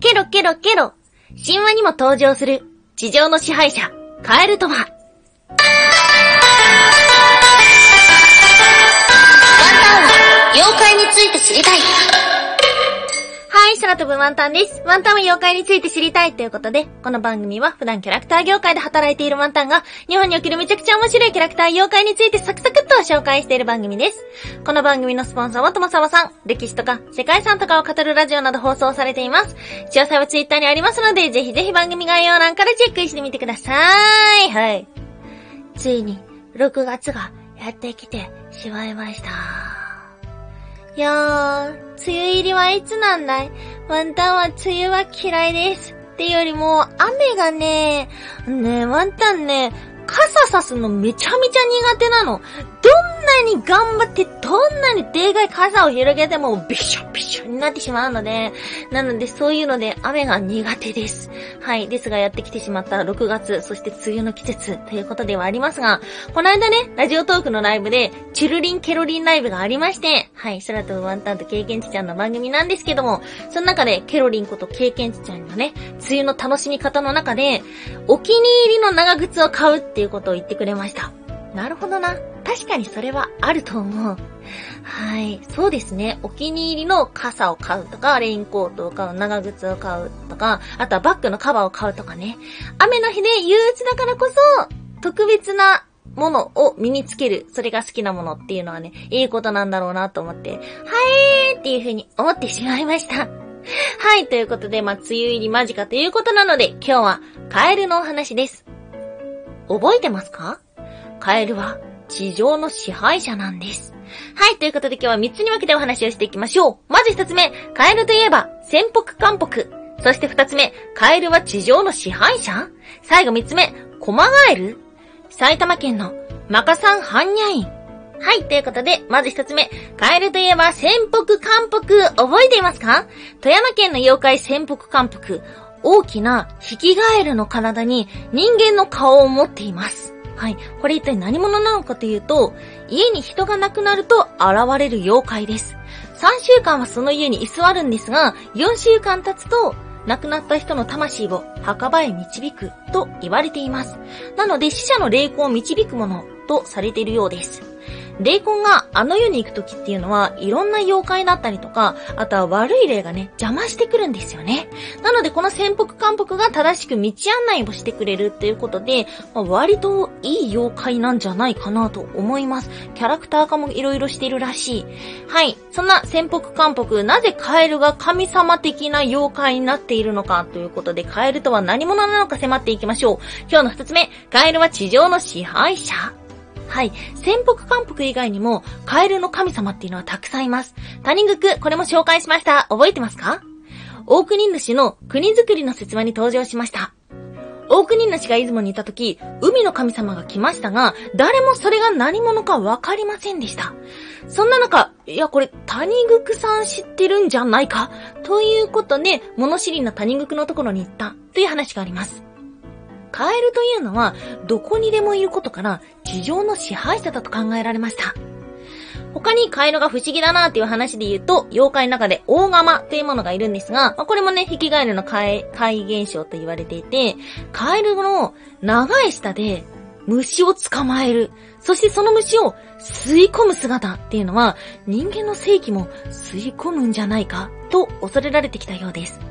ケロケロケロ。神話にも登場する地上の支配者、カエルとは。ワンタンは妖怪について知りたい。はい、空飛ぶワンタンです。ワンタンは妖怪について知りたいということで、この番組は普段キャラクター業界で働いているワンタンが、日本におけるめちゃくちゃ面白いキャラクター妖怪についてサクサクっと紹介している番組です。この番組のスポンサーはともさまさん、歴史とか世界遺産とかを語るラジオなど放送されています。詳細はツイッターにありますので、ぜひぜひ番組概要欄からチェックしてみてください。はい。ついに、6月がやってきてしまいました。いやー、梅雨入りはいつなんだいワンタンは梅雨は嫌いです。ってよりも、雨がね、ねワンタンね、傘さすのめちゃめちゃ苦手なの。どなに頑張って、どんなにでかい傘を広げても、びしょびしょになってしまうので、なのでそういうので雨が苦手です。はい。ですがやってきてしまった6月、そして梅雨の季節ということではありますが、この間ね、ラジオトークのライブで、チュルリンケロリンライブがありまして、はい。空飛ぶワンタンと経験値ちゃんの番組なんですけども、その中でケロリンこと経験値ちゃんのね、梅雨の楽しみ方の中で、お気に入りの長靴を買うっていうことを言ってくれました。なるほどな。確かにそれはあると思う。はい。そうですね。お気に入りの傘を買うとか、レインコートを買う、長靴を買うとか、あとはバッグのカバーを買うとかね。雨の日で憂鬱だからこそ、特別なものを身につける。それが好きなものっていうのはね、いいことなんだろうなと思って、はいーっていう風に思ってしまいました。はい、ということで、まあ、梅雨入り間近ということなので、今日はカエルのお話です。覚えてますか？カエルは地上の支配者なんです。はい、ということで今日は3つに分けてお話をしていきましょう。まず1つ目、カエルといえば、潜伏韓北。そして2つ目、カエルは地上の支配者最後3つ目、コマガエル埼玉県のマカサンハンニャイン。はい、ということで、まず一つ目。カエルといえば、潜伏韓北。覚えていますか？富山県の妖怪潜伏韓北。大きなヒキガエルの体に人間の顔を持っています。はい。これ一体何者なのかというと、家に人が亡くなると現れる妖怪です。3週間はその家に居座るんですが、4週間経つと、亡くなった人の魂を墓場へ導くと言われています。なので死者の霊魂を導くものとされているようです。霊魂があの世に行くときっていうのは、いろんな妖怪だったりとか、あとは悪い霊がね、邪魔してくるんですよね。なので、この潜伏韓北が正しく道案内をしてくれるっていうことで、まあ、割といい妖怪なんじゃないかなと思います。キャラクター化もいろいろしているらしい。はい。そんな潜伏韓北、なぜカエルが神様的な妖怪になっているのかということで、カエルとは何者なのか迫っていきましょう。今日の二つ目、カエルは地上の支配者。はい。潜伏韓北以外にも、カエルの神様っていうのはたくさんいます。谷国、これも紹介しました。覚えてますか？大国主の国づくりの説話に登場しました。大国主が出雲にいた時、海の神様が来ましたが、誰もそれが何者かわかりませんでした。そんな中、いや、これ、谷国さん知ってるんじゃないか？ということで、物知りな谷国のところに行った、という話があります。カエルというのは、どこにでもいることから、地上の支配者だと考えられました。他にカエルが不思議だなっていう話で言うと、妖怪の中で大釜というものがいるんですが、まあ、これもね、ヒキガエルの怪怪現象と言われていて、カエルの長い舌で虫を捕まえる。そしてその虫を吸い込む姿っていうのは、人間の正気も吸い込むんじゃないかと恐れられてきたようです。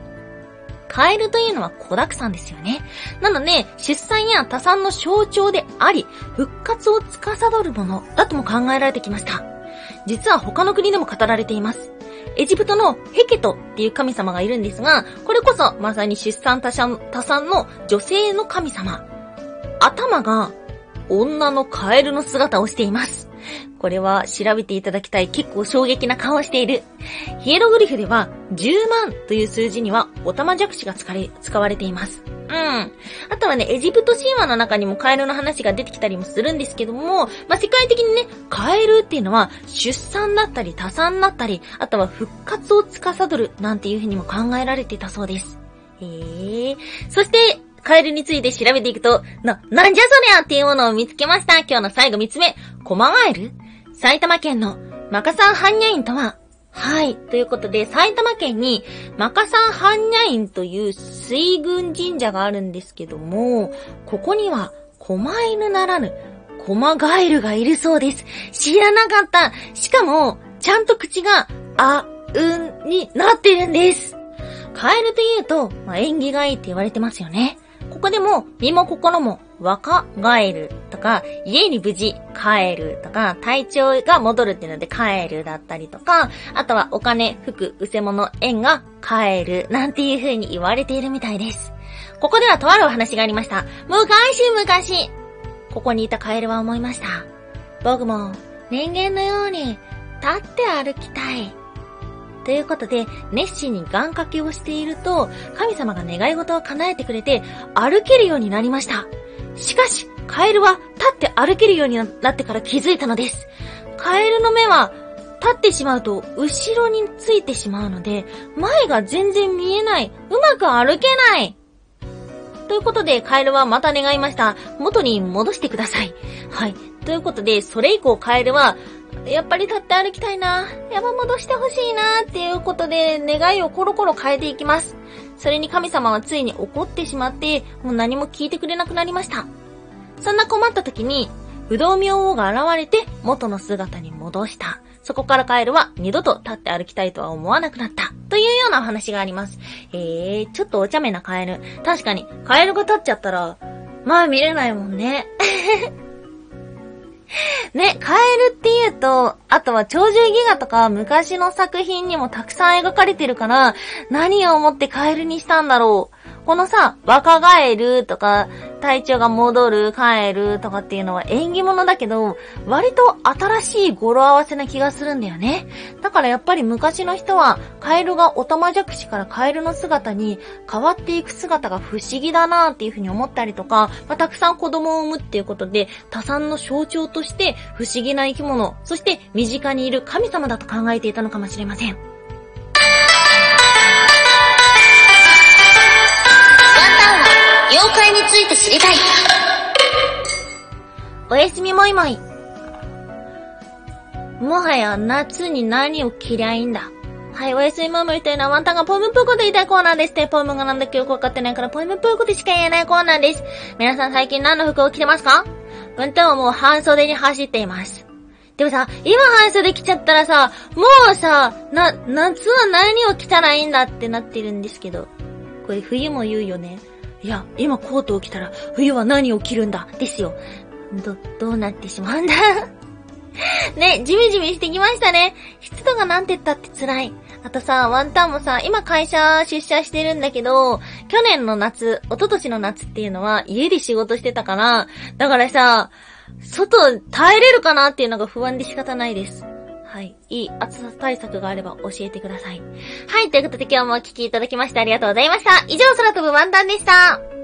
カエルというのは子沢山ですよね。なので、出産や多産の象徴であり、復活を司るものだとも考えられてきました。実は他の国でも語られています。エジプトのヘケトっていう神様がいるんですが、これこそまさに出産多産多産の女性の神様。頭が女のカエルの姿をしています。これは調べていただきたい結構衝撃な顔をしている。ヒエログリフでは10万という数字にはオタマジャクシが使われています。うん。あとはね、エジプト神話の中にもカエルの話が出てきたりもするんですけども、まあ、世界的にね、カエルっていうのは出産だったり多産だったり、あとは復活を司るなんていうふうにも考えられてたそうです。へえ。そして、カエルについて調べていくと、な、なんじゃそりゃっていうものを見つけました。今日の最後三つ目。コマガエル埼玉県のマカサンハンニャインとは、はい。ということで、埼玉県に、マカサン般若院という水軍神社があるんですけども、ここには、狛犬ならぬ、狛ガエルがいるそうです。知らなかった。しかも、ちゃんと口が、あ、うんになってるんです。カエルというと、まあ、縁起がいいって言われてますよね。ここでも、身も心も若返るとか、家に無事帰るとか、体調が戻るっていうので帰るだったりとか、あとはお金、服、うせ物、縁が帰るなんていう風に言われているみたいです。ここではとあるお話がありました。昔昔ここにいたカエルは思いました。僕も人間のように立って歩きたい。ということで、熱心に願掛けをしていると、神様が願い事を叶えてくれて、歩けるようになりました。しかし、カエルは立って歩けるようになってから気づいたのです。カエルの目は、立ってしまうと後ろについてしまうので、前が全然見えない。うまく歩けないということで、カエルはまた願いました。元に戻してください。はい。ということで、それ以降カエルは、やっぱり立って歩きたいな。やば戻してほしいな。っていうことで、願いをコロコロ変えていきます。それに神様はついに怒ってしまって、もう何も聞いてくれなくなりました。そんな困った時に、不動明王が現れて元の姿に戻した。そこからカエルは二度と立って歩きたいとは思わなくなった。というようなお話があります。えー、ちょっとお茶目なカエル。確かに、カエルが立っちゃったら、まあ見れないもんね。ね、カエルって言うと、あとは鳥獣戯画とか昔の作品にもたくさん描かれてるから、何を思ってカエルにしたんだろう。このさ、若返るとか、体調が戻る、帰るとかっていうのは縁起物だけど、割と新しい語呂合わせな気がするんだよね。だからやっぱり昔の人は、カエルがオタマジャクシからカエルの姿に変わっていく姿が不思議だなっていうふうに思ったりとか、まあ、たくさん子供を産むっていうことで、多産の象徴として不思議な生き物、そして身近にいる神様だと考えていたのかもしれません。知りたい。おやすみもいもい。もはや夏に何を着りゃいいんだ。はい、おやすみもいもいというのはワンタンがポイムプーコで言いたいコーナーですね。ポイムがなんだっけよくわかってないからポイムプーコでしか言えないコーナーです。皆さん最近何の服を着てますか？ワンタンはもう半袖に走っています。でもさ、今半袖着ちゃったらさ、もうさ、な、夏は何を着たらいいんだってなってるんですけど。これ冬も言うよね。いや、今コートを着たら冬は何を着るんだ？ですよ。ど、どうなってしまうんだ？ね、じめじめしてきましたね。湿度がなんて言ったって辛い。あとさ、ワンタンもさ、今会社出社してるんだけど、去年の夏、一昨年の夏っていうのは家で仕事してたから、だからさ、外耐えれるかなっていうのが不安で仕方ないです。はい。いい暑さ対策があれば教えてください。はい。ということで今日もお聴きいただきましてありがとうございました。以上、空飛ぶワンタンでした。